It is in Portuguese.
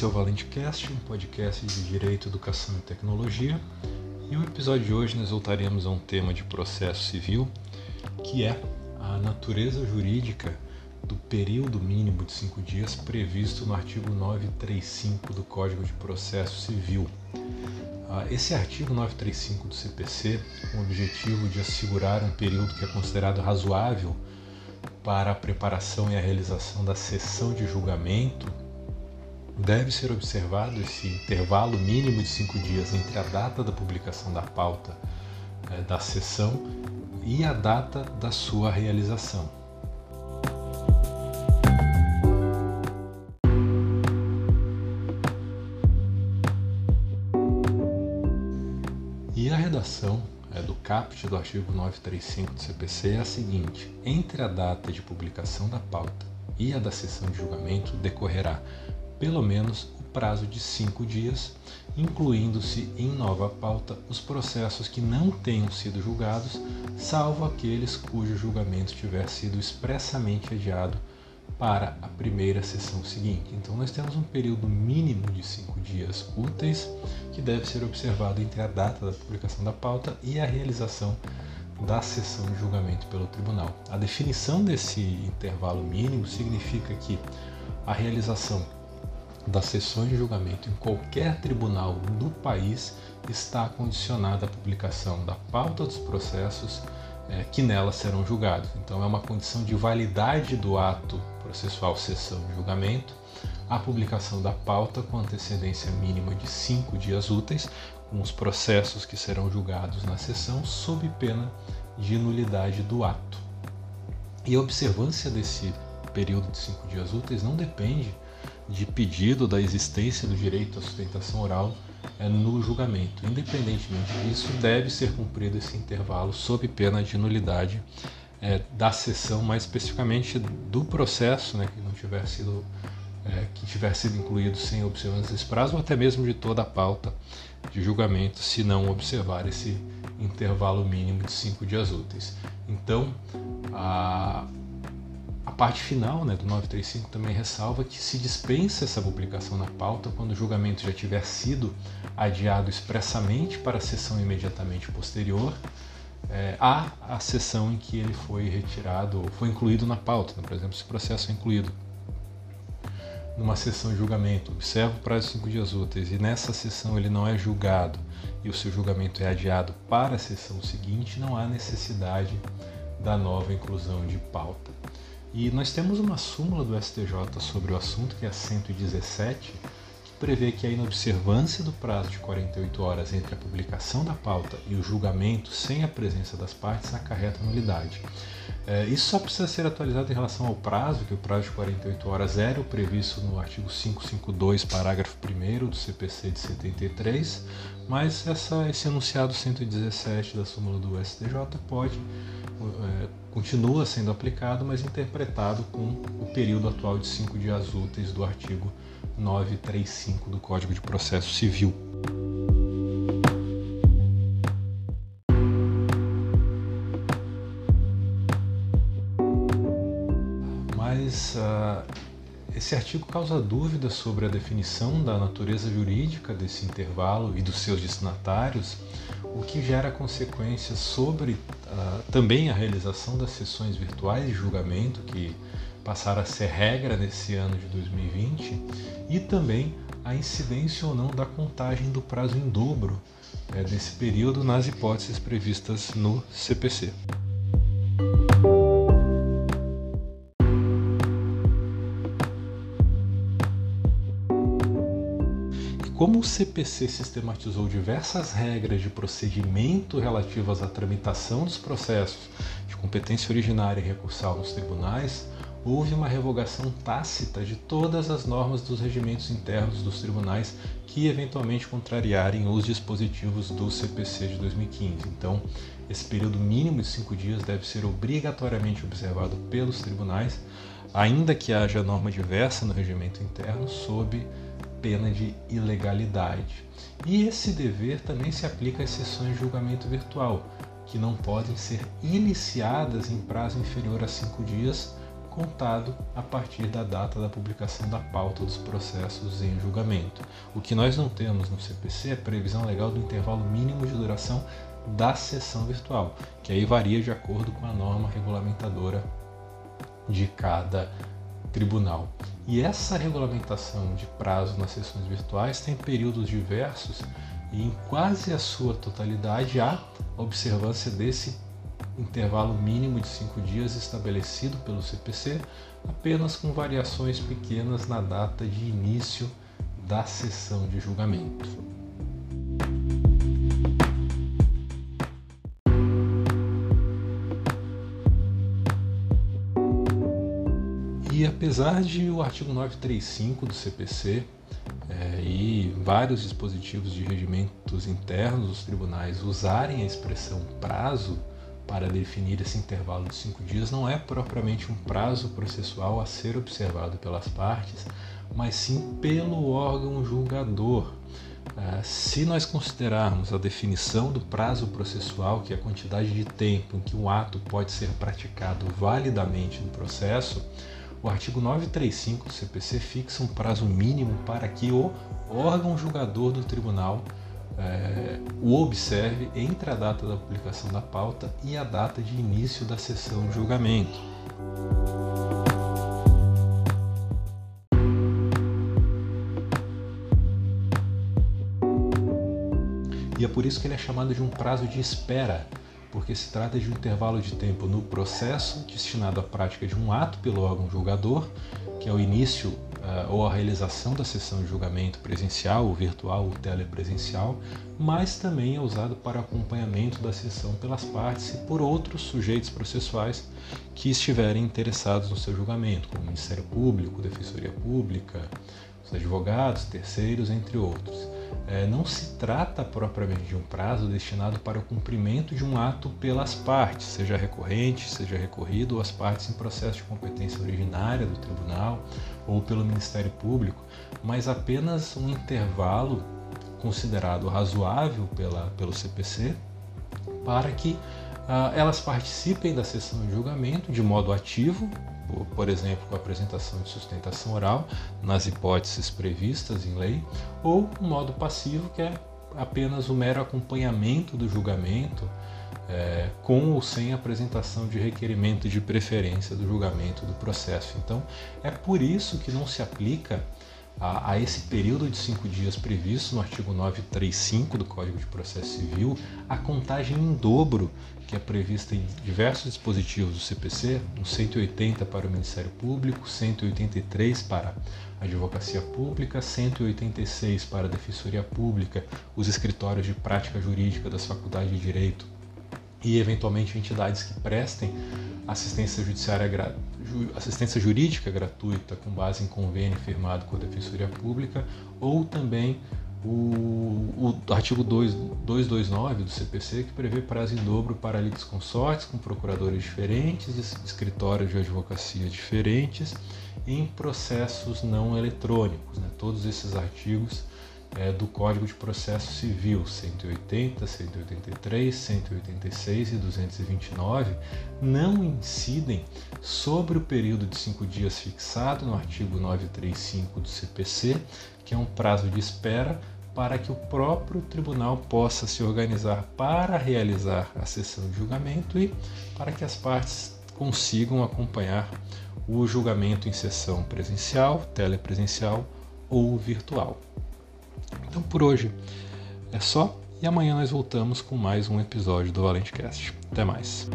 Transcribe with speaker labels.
Speaker 1: Esse é o Valente Cast, um podcast de Direito, Educação e Tecnologia. E no episódio de hoje nós voltaremos a um tema de processo civil, que é a natureza jurídica do período mínimo de cinco dias previsto no artigo 935 do Código de Processo Civil. Ah, esse artigo 935 do CPC, com o objetivo de assegurar um período que é considerado razoável para a preparação e a realização da sessão de julgamento, deve ser observado esse intervalo mínimo de cinco dias entre a data da publicação da pauta eh, da sessão e a data da sua realização. E a redação é, do caput do artigo 935 do CPC é a seguinte: entre a data de publicação da pauta e a da sessão de julgamento decorrerá pelo menos o prazo de cinco dias, incluindo-se em nova pauta os processos que não tenham sido julgados, salvo aqueles cujo julgamento tiver sido expressamente adiado para a primeira sessão seguinte. Então, nós temos um período mínimo de cinco dias úteis que deve ser observado entre a data da publicação da pauta e a realização da sessão de julgamento pelo tribunal. A definição desse intervalo mínimo significa que a realização das sessões de julgamento em qualquer tribunal do país está condicionada à publicação da pauta dos processos é, que nelas serão julgados. Então, é uma condição de validade do ato processual sessão de julgamento a publicação da pauta com antecedência mínima de cinco dias úteis, com os processos que serão julgados na sessão, sob pena de nulidade do ato. E a observância desse período de cinco dias úteis não depende de pedido da existência do direito à sustentação oral é, no julgamento. Independentemente disso, deve ser cumprido esse intervalo sob pena de nulidade é, da sessão, mais especificamente do processo né, que não tiver sido é, que tiver sido incluído sem observância desse prazo, ou até mesmo de toda a pauta de julgamento, se não observar esse intervalo mínimo de cinco dias úteis. Então, a, parte final né, do 935 também ressalva que se dispensa essa publicação na pauta quando o julgamento já tiver sido adiado expressamente para a sessão imediatamente posterior é, a, a sessão em que ele foi retirado, foi incluído na pauta. Né? Por exemplo, se o processo é incluído numa sessão de julgamento, observa o prazo de cinco dias úteis e nessa sessão ele não é julgado e o seu julgamento é adiado para a sessão seguinte, não há necessidade da nova inclusão de pauta. E nós temos uma súmula do STJ sobre o assunto, que é a 117, que prevê que a inobservância do prazo de 48 horas entre a publicação da pauta e o julgamento sem a presença das partes acarreta nulidade. É, isso só precisa ser atualizado em relação ao prazo, que o prazo de 48 horas era o previsto no artigo 552, parágrafo 1 do CPC de 73, mas essa, esse enunciado 117 da súmula do STJ pode é, continua sendo aplicado, mas interpretado com o período atual de cinco dias úteis do artigo 935 do Código de Processo Civil. Mas uh, esse artigo causa dúvidas sobre a definição da natureza jurídica desse intervalo e dos seus destinatários, o que gera consequências sobre uh, também a realização das sessões virtuais de julgamento, que passaram a ser regra nesse ano de 2020, e também a incidência ou não da contagem do prazo em dobro é, desse período nas hipóteses previstas no CPC. Como o CPC sistematizou diversas regras de procedimento relativas à tramitação dos processos de competência originária e recursal nos tribunais, houve uma revogação tácita de todas as normas dos regimentos internos dos tribunais que eventualmente contrariarem os dispositivos do CPC de 2015. Então, esse período mínimo de cinco dias deve ser obrigatoriamente observado pelos tribunais, ainda que haja norma diversa no regimento interno, sob pena de ilegalidade. E esse dever também se aplica às sessões de julgamento virtual, que não podem ser iniciadas em prazo inferior a cinco dias, contado a partir da data da publicação da pauta dos processos em julgamento. O que nós não temos no CPC é previsão legal do intervalo mínimo de duração da sessão virtual, que aí varia de acordo com a norma regulamentadora de cada tribunal. E essa regulamentação de prazo nas sessões virtuais tem períodos diversos e em quase a sua totalidade há observância desse intervalo mínimo de cinco dias estabelecido pelo CPC, apenas com variações pequenas na data de início da sessão de julgamento. Apesar de o artigo 935 do CPC é, e vários dispositivos de regimentos internos dos tribunais usarem a expressão prazo para definir esse intervalo de cinco dias, não é propriamente um prazo processual a ser observado pelas partes, mas sim pelo órgão julgador. É, se nós considerarmos a definição do prazo processual, que é a quantidade de tempo em que um ato pode ser praticado validamente no processo, o artigo 935 do CPC fixa um prazo mínimo para que o órgão julgador do tribunal é, o observe entre a data da publicação da pauta e a data de início da sessão de julgamento. E é por isso que ele é chamado de um prazo de espera, porque se trata de um intervalo de tempo no processo destinado à prática de um ato pelo órgão julgador, que é o início uh, ou a realização da sessão de julgamento presencial, ou virtual, ou telepresencial, mas também é usado para acompanhamento da sessão pelas partes e por outros sujeitos processuais que estiverem interessados no seu julgamento, como o Ministério Público, Defensoria Pública, os advogados, terceiros, entre outros é, não se trata propriamente de um prazo destinado para o cumprimento de um ato pelas partes, seja recorrente, seja recorrido, ou as partes em processo de competência originária do tribunal ou pelo Ministério Público, mas apenas um intervalo considerado razoável pela, pelo CPC para que ah, elas participem da sessão de julgamento de modo ativo, por exemplo, com a apresentação de sustentação oral, nas hipóteses previstas em lei, ou o modo passivo, que é apenas o mero acompanhamento do julgamento, é, com ou sem apresentação de requerimento de preferência do julgamento do processo. Então, é por isso que não se aplica a, a, esse período de cinco dias previsto no artigo 935 do Código de Processo Civil a contagem em dobro que é prevista em diversos dispositivos do CPC, um 180 para o Ministério Público, 183 para a Advocacia Pública, 186 para a Defensoria Pública, os escritórios de prática jurídica das faculdades de Direito e eventualmente entidades que prestem assistência judiciária assistência jurídica gratuita com base em convênio firmado com a Defensoria Pública ou também o, o artigo 2, 229 do CPC, que prevê prazo em dobro para litisconsortes com procuradores diferentes, escritórios de advocacia diferentes, em processos não eletrônicos. Né? Todos esses artigos é, do Código de Processo Civil 180, 183, 186 e 229 não incidem sobre o período de cinco dias fixado no artigo 935 do CPC, que é um prazo de espera para que o próprio tribunal possa se organizar para realizar a sessão de julgamento e para que as partes consigam acompanhar o julgamento em sessão presencial, telepresencial ou virtual. Então por hoje é só e amanhã nós voltamos com mais um episódio do Valente Cast. Até mais.